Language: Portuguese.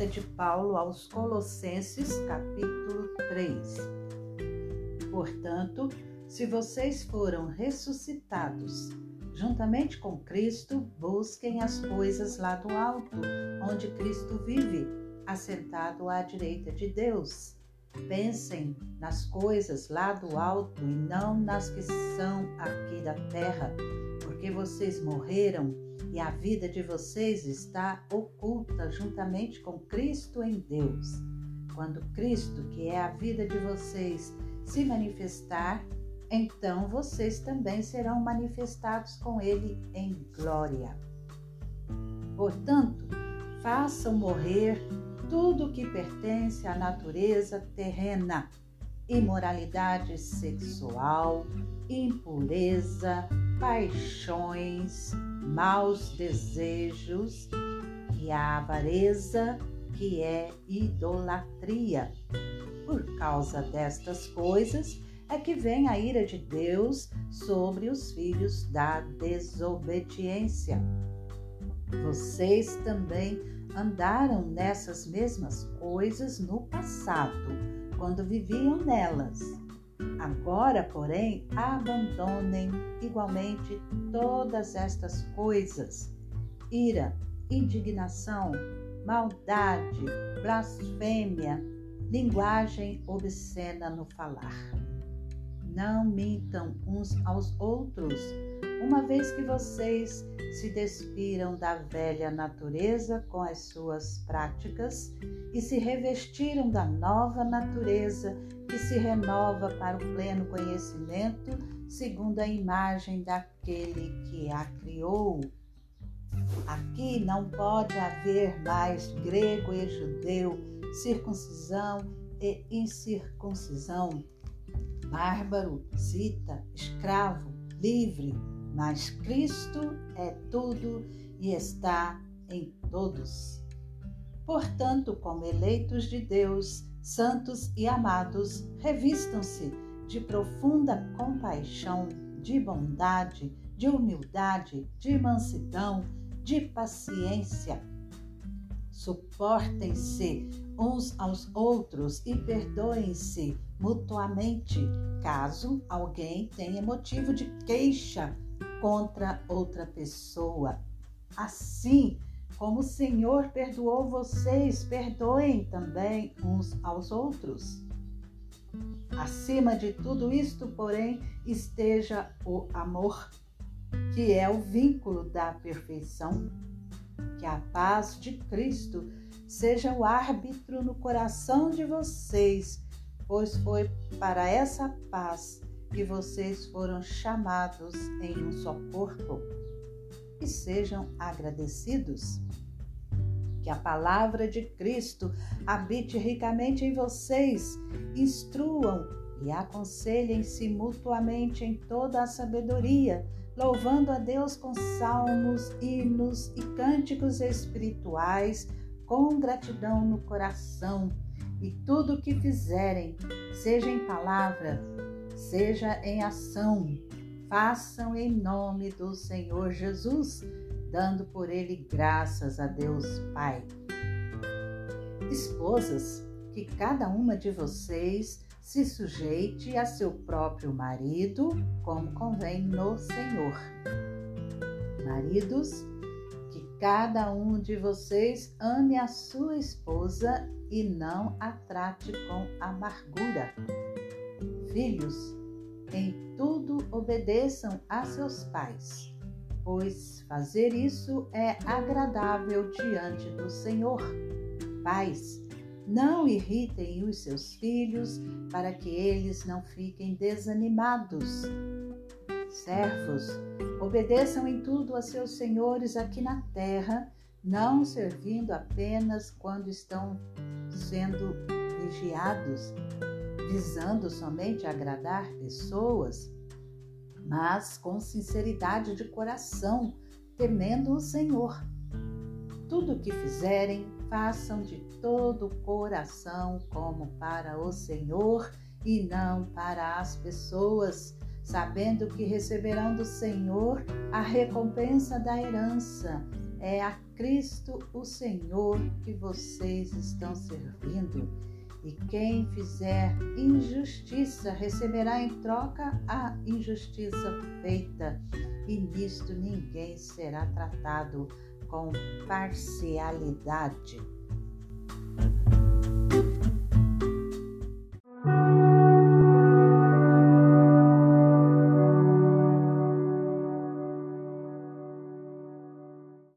Carta de Paulo aos Colossenses, capítulo 3. Portanto, se vocês foram ressuscitados juntamente com Cristo, busquem as coisas lá do alto, onde Cristo vive, assentado à direita de Deus. Pensem nas coisas lá do alto e não nas que são aqui da terra, porque vocês morreram e a vida de vocês está oculta juntamente com Cristo em Deus. Quando Cristo, que é a vida de vocês, se manifestar, então vocês também serão manifestados com Ele em glória. Portanto, façam morrer tudo que pertence à natureza terrena: imoralidade sexual, impureza, paixões, maus desejos e a avareza, que é idolatria. Por causa destas coisas é que vem a ira de Deus sobre os filhos da desobediência. Vocês também andaram nessas mesmas coisas no passado, quando viviam nelas. Agora, porém, abandonem igualmente todas estas coisas: ira, indignação, maldade, blasfêmia, linguagem obscena no falar. Não mintam uns aos outros, uma vez que vocês se despiram da velha natureza com as suas práticas e se revestiram da nova natureza que se renova para o pleno conhecimento, segundo a imagem daquele que a criou. Aqui não pode haver mais grego e judeu, circuncisão e incircuncisão, bárbaro, cita, escravo, livre, mas Cristo é tudo e está em todos. Portanto, como eleitos de Deus, santos e amados, revistam-se de profunda compaixão, de bondade, de humildade, de mansidão, de paciência. Suportem-se uns aos outros e perdoem-se mutuamente, caso alguém tenha motivo de queixa contra outra pessoa. Assim, como o Senhor perdoou vocês, perdoem também uns aos outros. Acima de tudo isto, porém, esteja o amor, que é o vínculo da perfeição. Que a paz de Cristo seja o árbitro no coração de vocês, pois foi para essa paz que vocês foram chamados em um só corpo e sejam agradecidos. Que a palavra de Cristo habite ricamente em vocês, instruam e aconselhem-se mutuamente em toda a sabedoria, louvando a Deus com salmos, hinos e cânticos espirituais, com gratidão no coração. E tudo o que fizerem, seja em palavra, seja em ação, façam em nome do Senhor Jesus, dando por ele graças a Deus Pai. Esposas, que cada uma de vocês se sujeite a seu próprio marido, como convém no Senhor. Maridos, que cada um de vocês ame a sua esposa e não a trate com amargura. Filhos, em tudo obedeçam a seus pais, pois fazer isso é agradável diante do Senhor. Pais, não irritem os seus filhos para que eles não fiquem desanimados. Servos, obedeçam em tudo a seus senhores aqui na terra, não servindo apenas quando estão sendo vigiados, visando somente agradar pessoas, mas com sinceridade de coração, temendo o Senhor. Tudo o que fizerem, façam de todo o coração, como para o Senhor e não para as pessoas, sabendo que receberão do Senhor a recompensa da herança, É a Cristo, o Senhor, que vocês estão servindo. E quem fizer injustiça receberá em troca a injustiça feita, e nisto ninguém será tratado com parcialidade.